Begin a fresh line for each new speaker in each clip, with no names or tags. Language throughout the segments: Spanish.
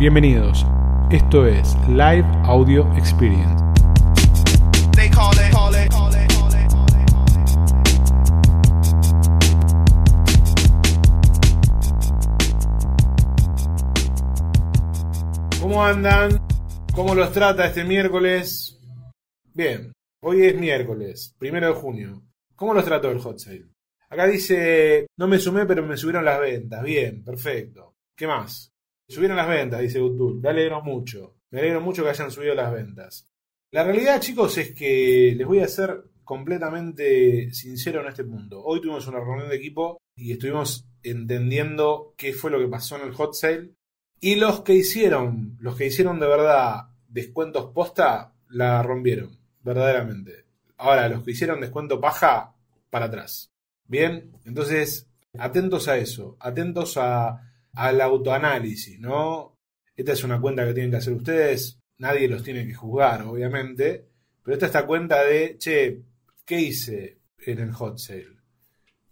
Bienvenidos. Esto es Live Audio Experience. ¿Cómo andan? ¿Cómo los trata este miércoles? Bien, hoy es miércoles, primero de junio. ¿Cómo los trató el hot sale? Acá dice, no me sumé, pero me subieron las ventas. Bien, perfecto. ¿Qué más? Subieron las ventas, dice Utul. Me alegro mucho. Me alegro mucho que hayan subido las ventas. La realidad, chicos, es que les voy a ser completamente sincero en este punto. Hoy tuvimos una reunión de equipo y estuvimos entendiendo qué fue lo que pasó en el hot sale. Y los que hicieron, los que hicieron de verdad descuentos posta, la rompieron, verdaderamente. Ahora, los que hicieron descuento paja, para atrás. Bien, entonces, atentos a eso, atentos a, al autoanálisis, ¿no? Esta es una cuenta que tienen que hacer ustedes, nadie los tiene que juzgar, obviamente, pero esta es esta cuenta de, che, ¿qué hice en el hot sale?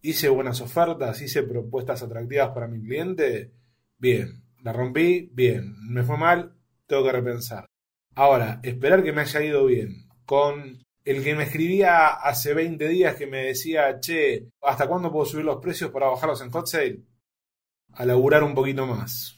¿Hice buenas ofertas? ¿Hice propuestas atractivas para mi cliente? Bien, la rompí, bien, me fue mal, tengo que repensar. Ahora, esperar que me haya ido bien con el que me escribía hace 20 días que me decía, che, ¿hasta cuándo puedo subir los precios para bajarlos en hot sale? A laburar un poquito más.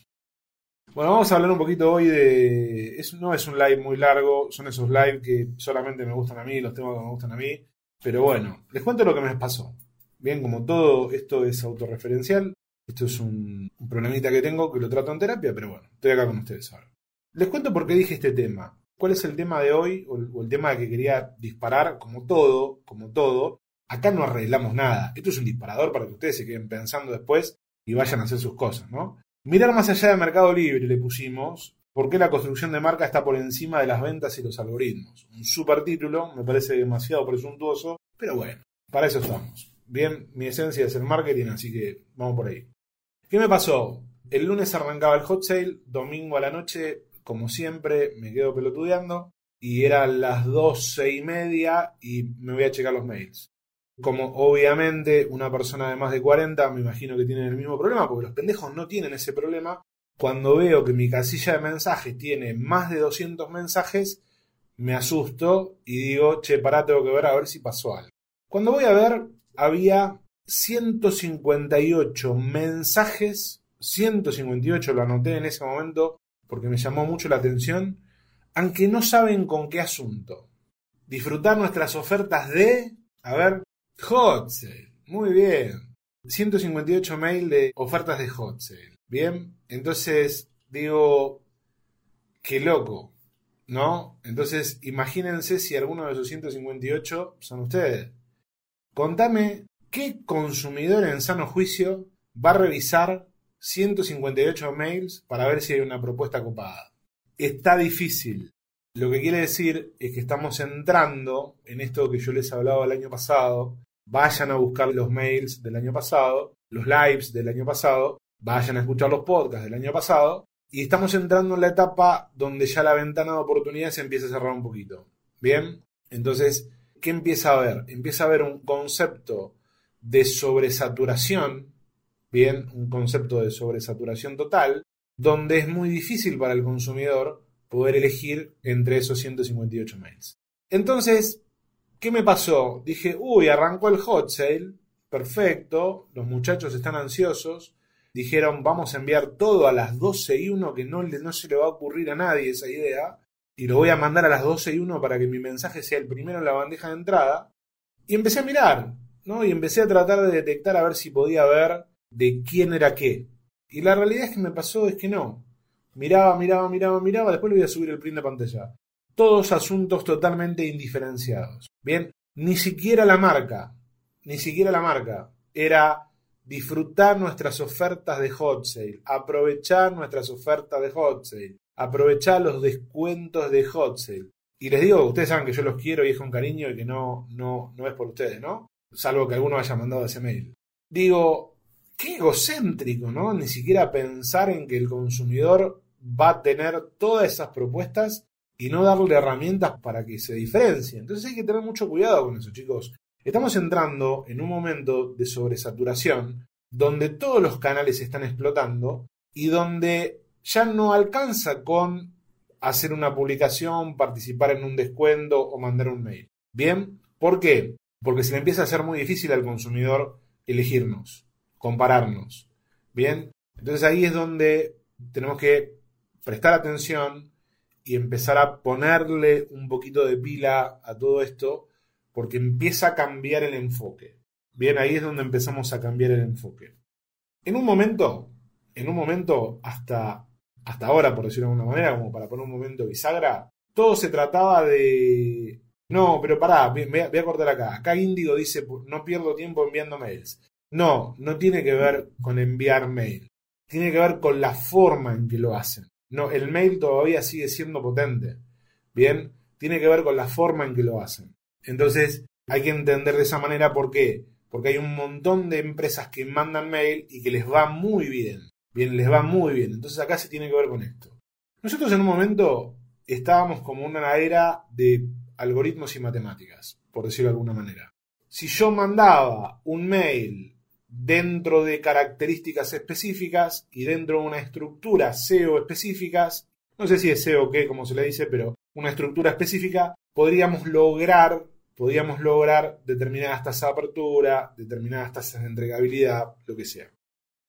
Bueno, vamos a hablar un poquito hoy de... Es, no es un live muy largo, son esos live que solamente me gustan a mí, los temas que me gustan a mí. Pero bueno, les cuento lo que me pasó. Bien, como todo esto es autorreferencial, esto es un, problemita que tengo que lo trato en terapia, pero bueno, estoy acá con ustedes ahora. Les cuento por qué dije este tema cuál es el tema de hoy o el, tema que quería disparar, como todo, como todo. Acá no arreglamos nada. Esto es un disparador para que ustedes se queden pensando después y vayan a hacer sus cosas, ¿no? Mirar más allá del mercado libre le pusimos por qué la construcción de marca está por encima de las ventas y los algoritmos. Un super título, me parece demasiado presuntuoso, pero bueno, para eso estamos. Bien, mi esencia es el marketing, así que vamos por ahí. ¿Qué me pasó? El lunes arrancaba el hot sale, domingo a la noche como siempre, me quedo pelotudeando y eran las doce y media y me voy a checar los mails. Como obviamente una persona de más de 40 me imagino que tienen el mismo problema, porque los pendejos no tienen ese problema, cuando veo que mi casilla de mensajes tiene más de 200 mensajes, me asusto y digo, che, pará, tengo que ver a ver si pasó algo. Cuando voy a ver, había 158 mensajes, 158 lo anoté en ese momento, porque me llamó mucho la atención, aunque no saben con qué asunto. Disfrutar nuestras ofertas de, a ver, Hot Sale. Muy bien. 158 mail de ofertas de Hot Sale. Bien, entonces digo, qué loco, ¿no? Entonces imagínense si alguno de esos 158 son ustedes. Contame qué consumidor en sano juicio va a revisar 158 mails para ver si hay una propuesta copada. Está difícil. Lo que quiere decir es que estamos entrando en esto que yo les hablaba el año pasado. Vayan a buscar los mails del año pasado, los lives del año pasado, vayan a escuchar los podcasts del año pasado. Y estamos entrando en la etapa donde ya la ventana de oportunidades empieza a cerrar un poquito. Bien, entonces, ¿qué empieza a haber? Empieza a haber un concepto de sobresaturación bien, un concepto de sobresaturación total, donde es muy difícil para el consumidor poder elegir entre esos 158 mails. Entonces, ¿qué me pasó? Dije, uy, arrancó el hot sale, perfecto, los muchachos están ansiosos, dijeron, vamos a enviar todo a las 12 y 1, que no, no se le va a ocurrir a nadie esa idea, y lo voy a mandar a las 12 y 1 para que mi mensaje sea el primero en la bandeja de entrada. Y empecé a mirar, ¿no? Y empecé a tratar de detectar a ver si podía ver de quién era qué. Y la realidad es que me pasó es que no. Miraba, miraba, miraba, miraba, después le voy a subir el print de pantalla. Todos asuntos totalmente indiferenciados. Bien, ni siquiera la marca, ni siquiera la marca, era disfrutar nuestras ofertas de hot sale, aprovechar nuestras ofertas de hot sale, aprovechar los descuentos de hot sale. Y les digo, ustedes saben que yo los quiero y es con cariño y que no, no, no es por ustedes, ¿no? Salvo que alguno haya mandado ese mail. Digo, qué egocéntrico, ¿no? Ni siquiera pensar en que el consumidor va a tener todas esas propuestas y no darle herramientas para que se diferencie. Entonces hay que tener mucho cuidado con eso, chicos. Estamos entrando en un momento de sobresaturación donde todos los canales están explotando y donde ya no alcanza con hacer una publicación, participar en un descuento o mandar un mail. ¿Bien? ¿Por qué? Porque se le empieza a hacer muy difícil al consumidor elegirnos, compararnos. ¿Bien? Entonces ahí es donde tenemos que prestar atención y empezar a ponerle un poquito de pila a todo esto porque empieza a cambiar el enfoque. Bien, ahí es donde empezamos a cambiar el enfoque. En un momento, en un momento hasta, hasta ahora, por decirlo de alguna manera, como para poner un momento bisagra, todo se trataba de... No, pero pará, voy a, cortar acá. Acá Índigo dice, no pierdo tiempo enviando mails. No, no tiene que ver con enviar mail. Tiene que ver con la forma en que lo hacen. No, el mail todavía sigue siendo potente. Bien, tiene que ver con la forma en que lo hacen. Entonces, hay que entender de esa manera por qué. Porque hay un montón de empresas que mandan mail y que les va muy bien. Bien, les va muy bien. Entonces acá se tiene que ver con esto. Nosotros en un momento estábamos como una era de algoritmos y matemáticas, por decirlo de alguna manera. Si yo mandaba un mail dentro de características específicas y dentro de una estructura SEO específicas, no sé si es SEO qué, como se le dice, pero una estructura específica, podríamos lograr, podríamos lograr determinadas tasas de apertura, determinadas tasas de entregabilidad, lo que sea.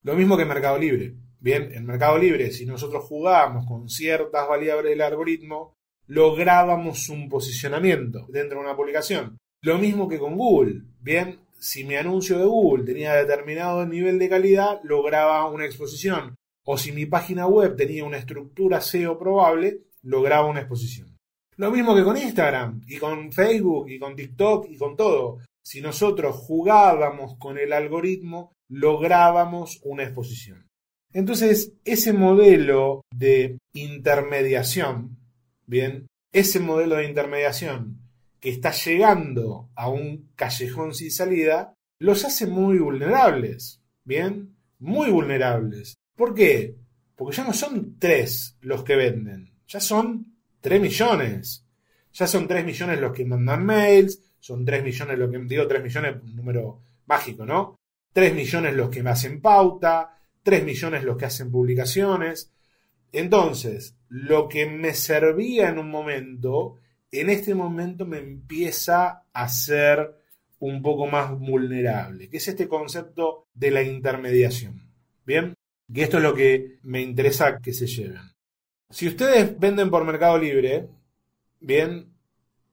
Lo mismo que Mercado Libre. Bien, en Mercado Libre, si nosotros jugábamos con ciertas variables del algoritmo, lográbamos un posicionamiento dentro de una publicación. Lo mismo que con Google. Bien, si mi anuncio de Google tenía determinado nivel de calidad, lograba una exposición. O si mi página web tenía una estructura SEO probable, lograba una exposición. Lo mismo que con Instagram y con Facebook y con TikTok y con todo. Si nosotros jugábamos con el algoritmo, lográbamos una exposición. Entonces, ese modelo de intermediación, bien, ese modelo de intermediación que está llegando a un callejón sin salida, los hace muy vulnerables, bien, muy vulnerables. ¿Por qué? Porque ya no son tres los que venden, ya son 3 millones. Ya son 3 millones los que mandan mails, son 3 millones los que, digo 3 millones, un número mágico, ¿no? 3 millones los que me hacen pauta, 3 millones los que hacen publicaciones. Entonces, lo que me servía en un momento, en este momento me empieza a ser un poco más vulnerable, que es este concepto de la intermediación. Bien, que esto es lo que me interesa que se lleven. Si ustedes venden por Mercado Libre, bien,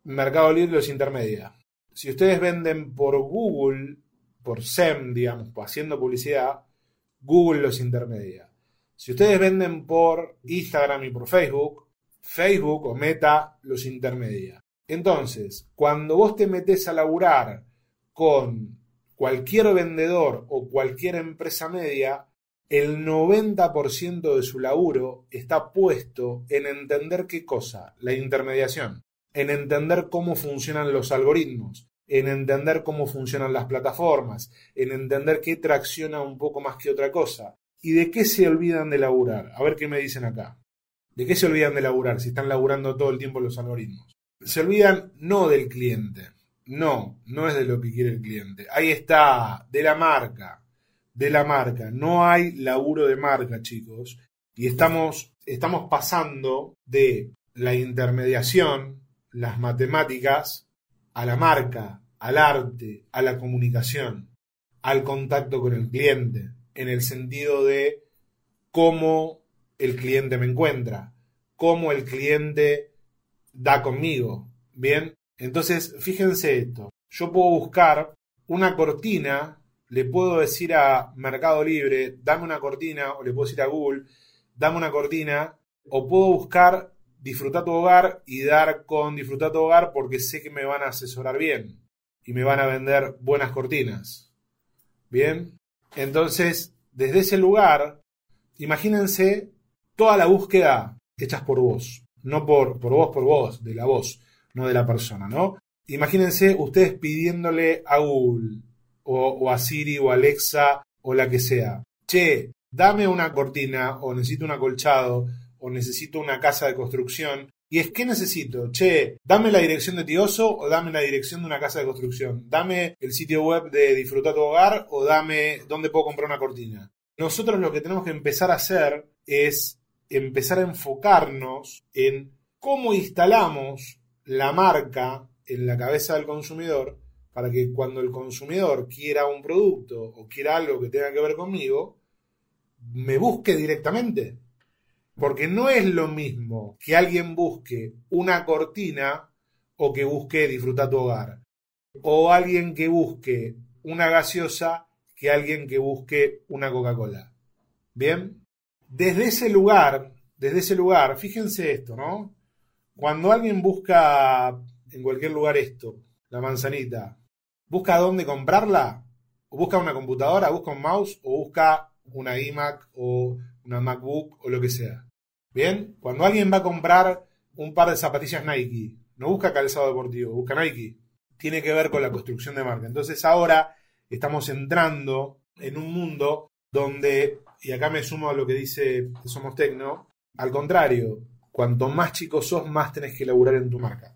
Mercado Libre los intermedia. Si ustedes venden por Google, por SEM, digamos, haciendo publicidad, Google los intermedia. Si ustedes venden por Instagram y por Facebook, Facebook o Meta los intermedia. Entonces, cuando vos te metes a laburar con cualquier vendedor o cualquier empresa media, el 90% de su laburo está puesto en entender qué cosa, la intermediación, en entender cómo funcionan los algoritmos, en entender cómo funcionan las plataformas, en entender qué tracciona un poco más que otra cosa. ¿Y de qué se olvidan de laburar? A ver qué me dicen acá. ¿De qué se olvidan de laburar si están laburando todo el tiempo los algoritmos? Se olvidan no del cliente. No, no es de lo que quiere el cliente. Ahí está, de la marca, de la marca. No hay laburo de marca, chicos. Y estamos, estamos pasando de la intermediación, las matemáticas, a la marca, al arte, a la comunicación, al contacto con el cliente, en el sentido de cómo el cliente me encuentra, cómo el cliente da conmigo. Bien, entonces fíjense esto. Yo puedo buscar una cortina le puedo decir a Mercado Libre, dame una cortina, o le puedo decir a Google, dame una cortina, o puedo buscar disfrutar tu hogar y dar con disfrutar tu hogar porque sé que me van a asesorar bien y me van a vender buenas cortinas. Bien, entonces, desde ese lugar, imagínense toda la búsqueda hechas por vos, no por, por vos, por vos, de la voz, no de la persona, ¿no? Imagínense ustedes pidiéndole a Google, o, a Siri o Alexa o la que sea. Che, dame una cortina o necesito un acolchado o necesito una casa de construcción. Y es que necesito, che, dame la dirección de Tioso o dame la dirección de una casa de construcción. Dame el sitio web de Disfrutar tu hogar o dame dónde puedo comprar una cortina. Nosotros lo que tenemos que empezar a hacer es empezar a enfocarnos en cómo instalamos la marca en la cabeza del consumidor para que cuando el consumidor quiera un producto o quiera algo que tenga que ver conmigo, me busque directamente. Porque no es lo mismo que alguien busque una cortina o que busque disfrutar tu hogar. O alguien que busque una gaseosa que alguien que busque una Coca-Cola. Bien, desde ese lugar, desde ese lugar, fíjense esto, ¿no? Cuando alguien busca en cualquier lugar esto, la manzanita, busca dónde comprarla, o busca una computadora, busca un mouse, o busca una iMac o una MacBook o lo que sea. Bien, cuando alguien va a comprar un par de zapatillas Nike, no busca calzado deportivo, busca Nike. Tiene que ver con la construcción de marca. Entonces ahora estamos entrando en un mundo donde, y acá me sumo a lo que dice Somos Tecno, al contrario, cuanto más chico sos, más tenés que elaborar en tu marca.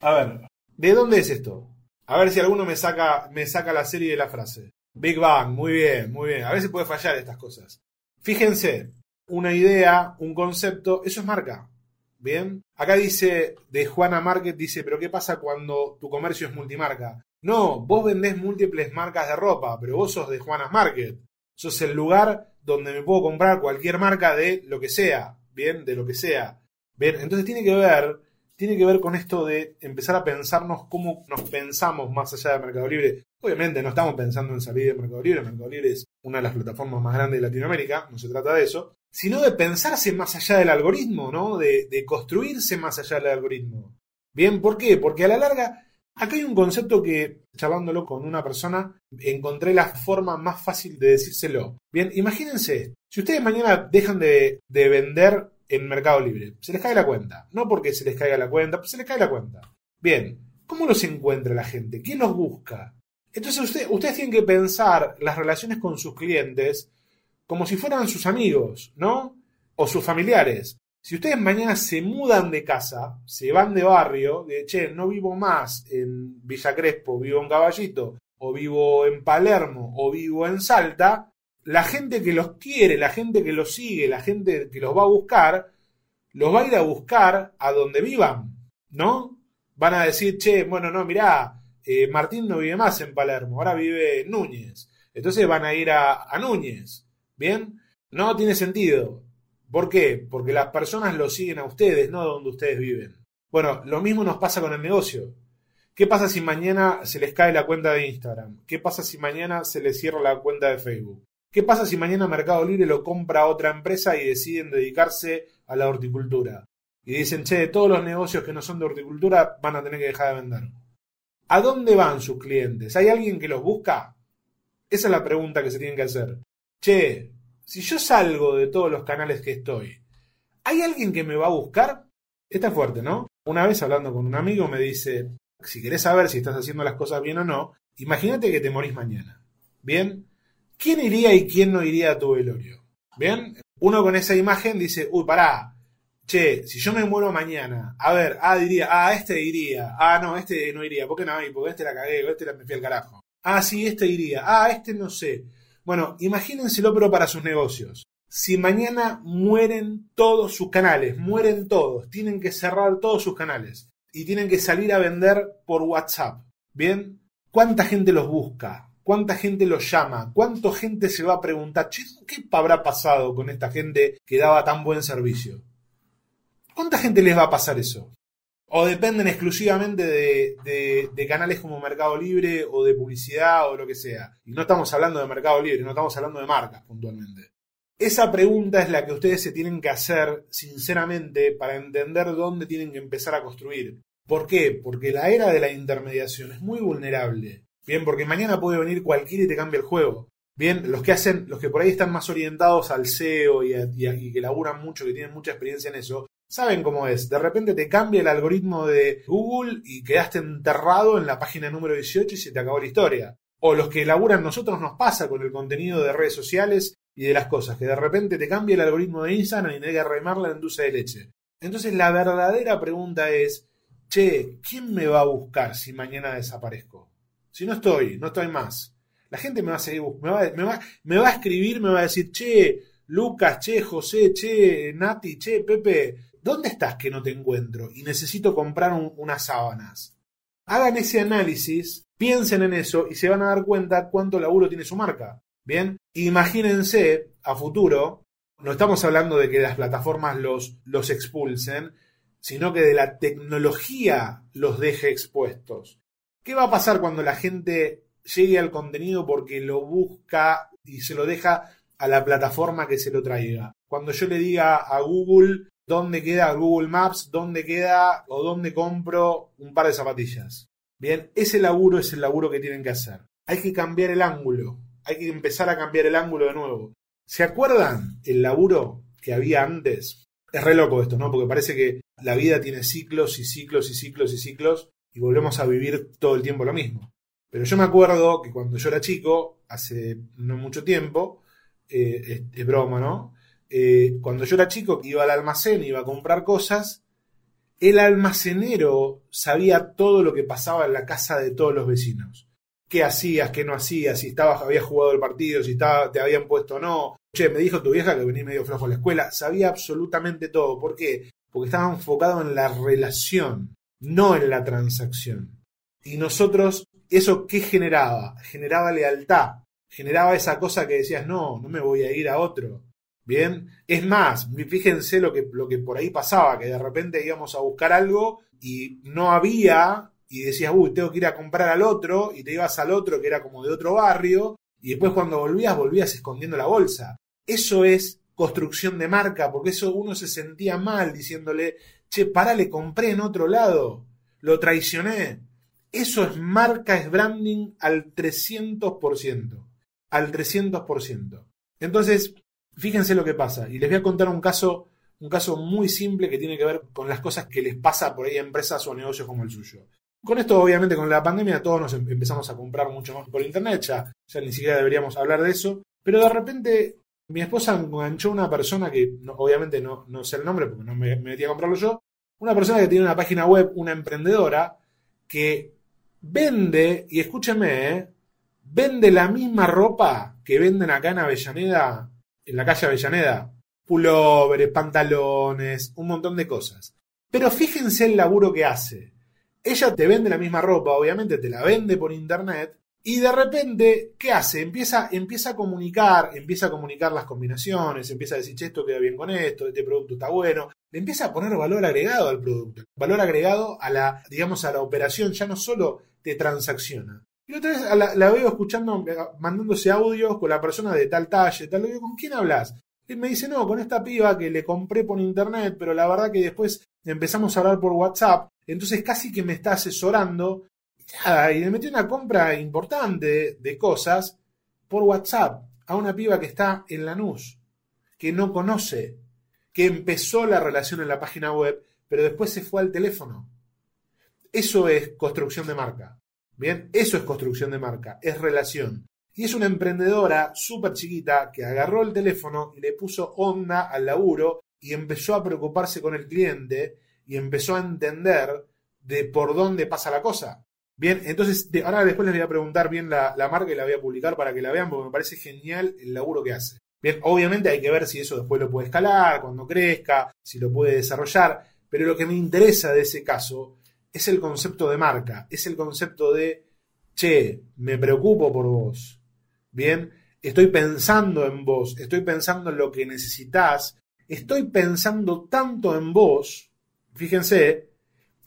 A ver, ¿de dónde es esto? A ver si alguno me saca, me saca la serie de la frase. Big Bang, muy bien, muy bien. A veces puede fallar estas cosas. Fíjense, una idea, un concepto, eso es marca. Bien. Acá dice, de Juana Market, dice, pero ¿qué pasa cuando tu comercio es multimarca? No, vos vendés múltiples marcas de ropa, pero vos sos de Juana's Market. Sos el lugar donde me puedo comprar cualquier marca de lo que sea. Bien, de lo que sea. Bien, entonces tiene que ver tiene que ver con esto de empezar a pensarnos cómo nos pensamos más allá de Mercado Libre. Obviamente no estamos pensando en salir de Mercado Libre, Mercado Libre es una de las plataformas más grandes de Latinoamérica, no se trata de eso, sino de pensarse más allá del algoritmo, ¿no? De, de construirse más allá del algoritmo. Bien, ¿por qué? Porque a la larga, acá hay un concepto que, charlándolo con una persona, encontré la forma más fácil de decírselo. Bien, imagínense, si ustedes mañana dejan de, de vender en Mercado Libre. Se les cae la cuenta. No porque se les caiga la cuenta, pues se les cae la cuenta. Bien, ¿cómo los encuentra la gente? ¿Quién los busca? Entonces ustedes tienen que pensar las relaciones con sus clientes como si fueran sus amigos, ¿no? O sus familiares. Si ustedes mañana se mudan de casa, se van de barrio, de che, no vivo más en Villa Crespo, vivo en Caballito, o vivo en Palermo, o vivo en Salta, la gente que los quiere, la gente que los sigue, la gente que los va a buscar, los va a ir a buscar a donde vivan, ¿no? Van a decir, che, bueno, no, mirá, eh, Martín no vive más en Palermo, ahora vive en Núñez. Entonces van a ir a, a Núñez, ¿bien? No tiene sentido. ¿Por qué? Porque las personas los siguen a ustedes, no a donde ustedes viven. Bueno, lo mismo nos pasa con el negocio. ¿Qué pasa si mañana se les cae la cuenta de Instagram? ¿Qué pasa si mañana se les cierra la cuenta de Facebook? ¿Qué pasa si mañana Mercado Libre lo compra otra empresa y deciden dedicarse a la horticultura? Y dicen, che, todos los negocios que no son de horticultura van a tener que dejar de vender. ¿A dónde van sus clientes? ¿Hay alguien que los busca? Esa es la pregunta que se tienen que hacer. Che, si yo salgo de todos los canales que estoy, ¿hay alguien que me va a buscar? Está fuerte, ¿no? Una vez hablando con un amigo me dice, si querés saber si estás haciendo las cosas bien o no, imagínate que te morís mañana. ¿Bien? ¿quién iría y quién no iría a tu velorio? ¿Bien? Uno con esa imagen dice, uy, pará, che, si yo me muero mañana, a ver, ah, diría, ah, este iría, ah, no, este no iría, ¿por qué no? Porque este la cagué, este la me fui al carajo. Ah, sí, este iría, ah, este no sé. Bueno, imagínenselo, pero para sus negocios. Si mañana mueren todos sus canales, mueren todos, tienen que cerrar todos sus canales y tienen que salir a vender por WhatsApp, ¿bien? ¿Cuánta gente los busca? ¿Cuánta gente lo llama? ¿Cuánta gente se va a preguntar, ¿qué habrá pasado con esta gente que daba tan buen servicio? ¿Cuánta gente les va a pasar eso? O dependen exclusivamente de, canales como Mercado Libre o de publicidad o lo que sea. Y no estamos hablando de Mercado Libre, no estamos hablando de marcas puntualmente. Esa pregunta es la que ustedes se tienen que hacer sinceramente para entender dónde tienen que empezar a construir. ¿Por qué? Porque la era de la intermediación es muy vulnerable. Bien, porque mañana puede venir cualquiera y te cambia el juego. Bien, los que hacen, los que por ahí están más orientados al SEO y, y, que laburan mucho, que tienen mucha experiencia en eso, saben cómo es. De repente te cambia el algoritmo de Google y quedaste enterrado en la página número 18 y se te acabó la historia. O los que laburan nosotros nos pasa con el contenido de redes sociales y de las cosas, que de repente te cambia el algoritmo de Instagram y tenés que remarla en dulce de leche. Entonces la verdadera pregunta es, che, ¿quién me va a buscar si mañana desaparezco? Si no estoy, no estoy más. La gente me va a seguir, me va, me va, me va a escribir, me va a decir, che, Lucas, che, José, che, Nati, che, Pepe, ¿dónde estás que no te encuentro? Y necesito comprar unas sábanas. Hagan ese análisis, piensen en eso y se van a dar cuenta cuánto laburo tiene su marca. Bien, imagínense a futuro, no estamos hablando de que las plataformas los, los expulsen, sino que de la tecnología los deje expuestos. ¿Qué va a pasar cuando la gente llegue al contenido porque lo busca y se lo deja a la plataforma que se lo traiga? Cuando yo le diga a Google dónde queda Google Maps, dónde queda o dónde compro un par de zapatillas. Bien, ese laburo es el laburo que tienen que hacer. Hay que cambiar el ángulo, hay que empezar a cambiar el ángulo de nuevo. ¿Se acuerdan el laburo que había antes? Es re loco esto, ¿no? Porque parece que la vida tiene ciclos y ciclos y ciclos y ciclos y volvemos a vivir todo el tiempo lo mismo. Pero yo me acuerdo que cuando yo era chico, hace no mucho tiempo, eh, es, broma, ¿no? Eh, cuando yo era chico, iba al almacén, iba a comprar cosas, el almacenero sabía todo lo que pasaba en la casa de todos los vecinos. ¿Qué hacías, qué no hacías, si estabas, habías jugado el partido, si te habían puesto o no. Che, me dijo tu vieja que venís medio flojo a la escuela. Sabía absolutamente todo. ¿Por qué? Porque estaba enfocado en la relación, no en la transacción. Y nosotros, ¿eso qué generaba? Generaba lealtad. Generaba esa cosa que decías, no, no me voy a ir a otro Bien, es más, fíjense lo que, lo que por ahí pasaba, que de repente íbamos a buscar algo y no había, y decías, uy, tengo que ir a comprar al otro, y te ibas al otro que era como de otro barrio, y después cuando volvías, volvías escondiendo la bolsa. Eso es construcción de marca, porque eso uno se sentía mal diciéndole, che, para, le compré en otro lado, lo traicioné. Eso es marca, es branding al 300%, al 300%. Entonces, Fíjense lo que pasa. Y les voy a contar un caso, un caso muy simple que tiene que ver con las cosas que les pasa por ahí a empresas o negocios como el suyo. Con esto, obviamente, con la pandemia, todos nos em-, empezamos a comprar mucho más por internet, ya, ya ni siquiera deberíamos hablar de eso. Pero de repente, mi esposa enganchó una persona que, obviamente, no, sé el nombre porque no me, metí a comprarlo yo, una persona que tiene una página web, una emprendedora, que vende, y escúchenme, ¿eh? vende la misma ropa que venden acá en Avellaneda en la calle Avellaneda, pulóveres, pantalones, un montón de cosas. Pero fíjense el laburo que hace. Ella te vende la misma ropa, obviamente te la vende por internet, y de repente, ¿qué hace? Empieza, empieza a comunicar, empieza a comunicar las combinaciones, empieza a decir, che, esto queda bien con esto, este producto está bueno. Le empieza a poner valor agregado al producto, valor agregado a la, digamos, a la operación, ya no solo te transacciona, y otra vez la, veo escuchando, eh, mandándose audios con la persona de tal talle, tal. digo, ¿con quién hablas? Y me dice, no, con esta piba que le compré por internet, pero la verdad que después empezamos a hablar por WhatsApp. Entonces casi que me está asesorando. y le metí una compra importante de cosas por WhatsApp a una piba que está en Lanús, que no conoce, que empezó la relación en la página web, pero después se fue al teléfono. Eso es construcción de marca. Bien, eso es construcción de marca, es relación. Y es una emprendedora súper chiquita que agarró el teléfono y le puso onda al laburo y empezó a preocuparse con el cliente y empezó a entender de por dónde pasa la cosa. Bien, entonces ahora después les voy a preguntar bien la, la, marca y la voy a publicar para que la vean porque me parece genial el laburo que hace. Bien, obviamente hay que ver si eso después lo puede escalar, cuando crezca, si lo puede desarrollar, pero lo que me interesa de ese caso es el concepto de marca, es el concepto de, che, me preocupo por vos, ¿bien? Estoy pensando en vos, estoy pensando en lo que necesitas, estoy pensando tanto en vos, fíjense,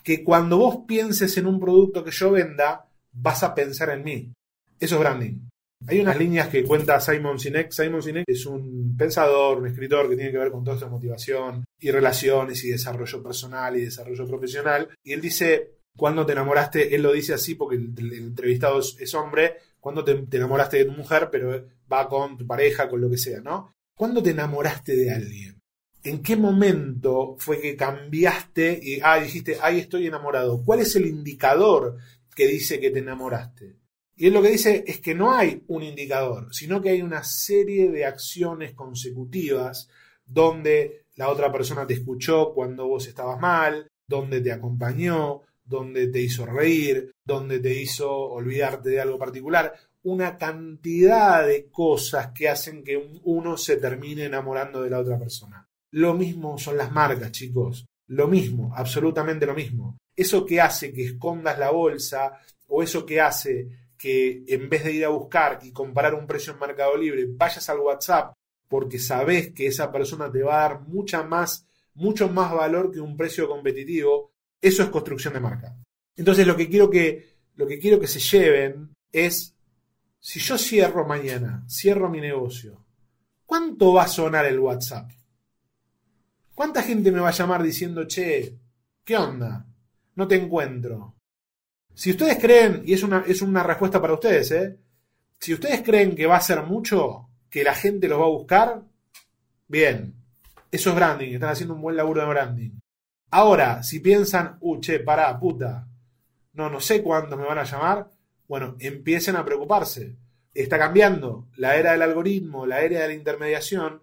que cuando vos pienses en un producto que yo venda, vas a pensar en mí. Eso es branding. Hay unas líneas que cuenta Simon Sinek. Simon Sinek es un pensador, un escritor que tiene que ver con toda esta motivación y relaciones y desarrollo personal y desarrollo profesional. Y él dice, cuando te enamoraste, él lo dice así porque el, entrevistado es, hombre, cuando te, te, enamoraste de tu mujer, pero va con tu pareja, con lo que sea, ¿no? ¿Cuándo te enamoraste de alguien? ¿En qué momento fue que cambiaste y ah, dijiste, ahí estoy enamorado? ¿Cuál es el indicador que dice que te enamoraste? Y él lo que dice es que no hay un indicador, sino que hay una serie de acciones consecutivas donde la otra persona te escuchó cuando vos estabas mal, donde te acompañó, donde te hizo reír, donde te hizo olvidarte de algo particular. una cantidad de cosas que hacen que uno se termine enamorando de la otra persona. Lo mismo son las marcas, chicos. Lo mismo, absolutamente lo mismo. Eso que hace que escondas la bolsa o eso que hace que en vez de ir a buscar y comparar un precio en Mercado Libre, vayas al WhatsApp porque sabes que esa persona te va a dar mucha más, mucho más valor que un precio competitivo, eso es construcción de marca. Entonces lo que quiero que, lo que, quiero que se lleven es, si yo cierro mañana, cierro mi negocio, ¿cuánto va a sonar el WhatsApp? ¿Cuánta gente me va a llamar diciendo, che, ¿qué onda? No te encuentro. Si ustedes creen, y es una, es una respuesta para ustedes, ¿eh? si ustedes creen que va a ser mucho, que la gente los va a buscar, bien, eso es branding, están haciendo un buen laburo de branding. Ahora, si piensan, uh, che, pará, puta, no, no sé cuándo me van a llamar, bueno, empiecen a preocuparse. Está cambiando. La era del algoritmo, la era de la intermediación,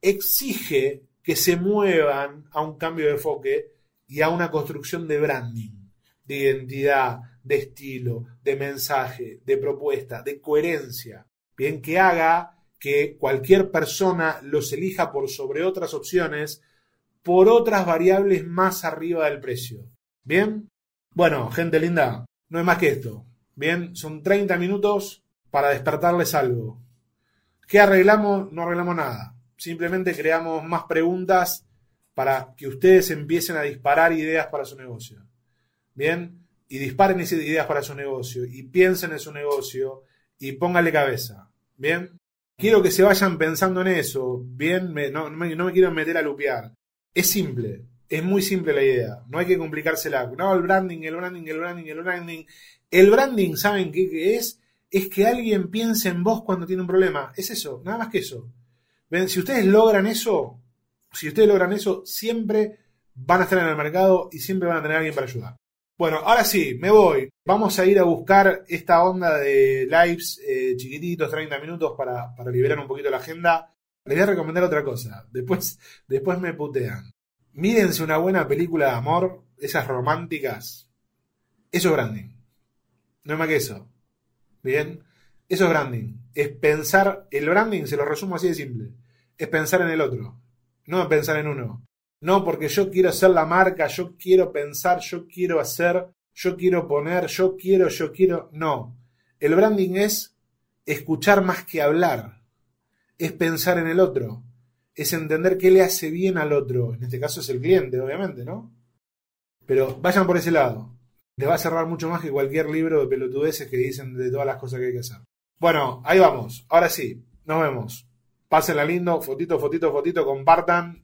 exige que se muevan a un cambio de enfoque y a una construcción de branding, de identidad, de estilo, de mensaje, de propuesta, de coherencia. Bien, que haga que cualquier persona los elija por sobre otras opciones, por otras variables más arriba del precio. ¿Bien? Bueno, gente linda, no es más que esto. Bien, son 30 minutos para despertarles algo. ¿Qué arreglamos? No arreglamos nada. Simplemente creamos más preguntas para que ustedes empiecen a disparar ideas para su negocio. Bien, y disparen ideas para su negocio y piensen en su negocio y pónganle cabeza. Bien, Quiero que se vayan pensando en eso. Bien, no, me, quiero meter a lupear. Es simple, es muy simple la idea. No hay que complicársela. No, el branding, el branding, el branding, el branding. El branding, ¿saben qué, es? Es que alguien piense en vos cuando tiene un problema. Es eso, nada más que eso. Si ustedes logran eso, si ustedes logran eso, siempre van a estar en el mercado y siempre van a tener a alguien para ayudar. Bueno, ahora sí, me voy. Vamos a ir a buscar esta onda de lives eh, chiquititos, 30 minutos, para, liberar un poquito la agenda. Les voy a recomendar otra cosa. Después, después me putean. Mírense una buena película de amor, esas románticas. Eso es branding. No es más que eso. Bien. Eso es branding. Es pensar, el branding, se lo resumo así de simple. Es pensar en el otro. No pensar en uno. No, porque yo quiero ser la marca, yo quiero pensar, yo quiero hacer, yo quiero poner, yo quiero, yo quiero. No. El branding es escuchar más que hablar. Es pensar en el otro. Es entender qué le hace bien al otro. En este caso es el cliente, obviamente, ¿no? Pero vayan por ese lado. Les va a cerrar mucho más que cualquier libro de pelotudeces que dicen de todas las cosas que hay que hacer. Bueno, ahí vamos. Ahora sí, nos vemos. Pásenla lindo, fotito, fotito, fotito, compartan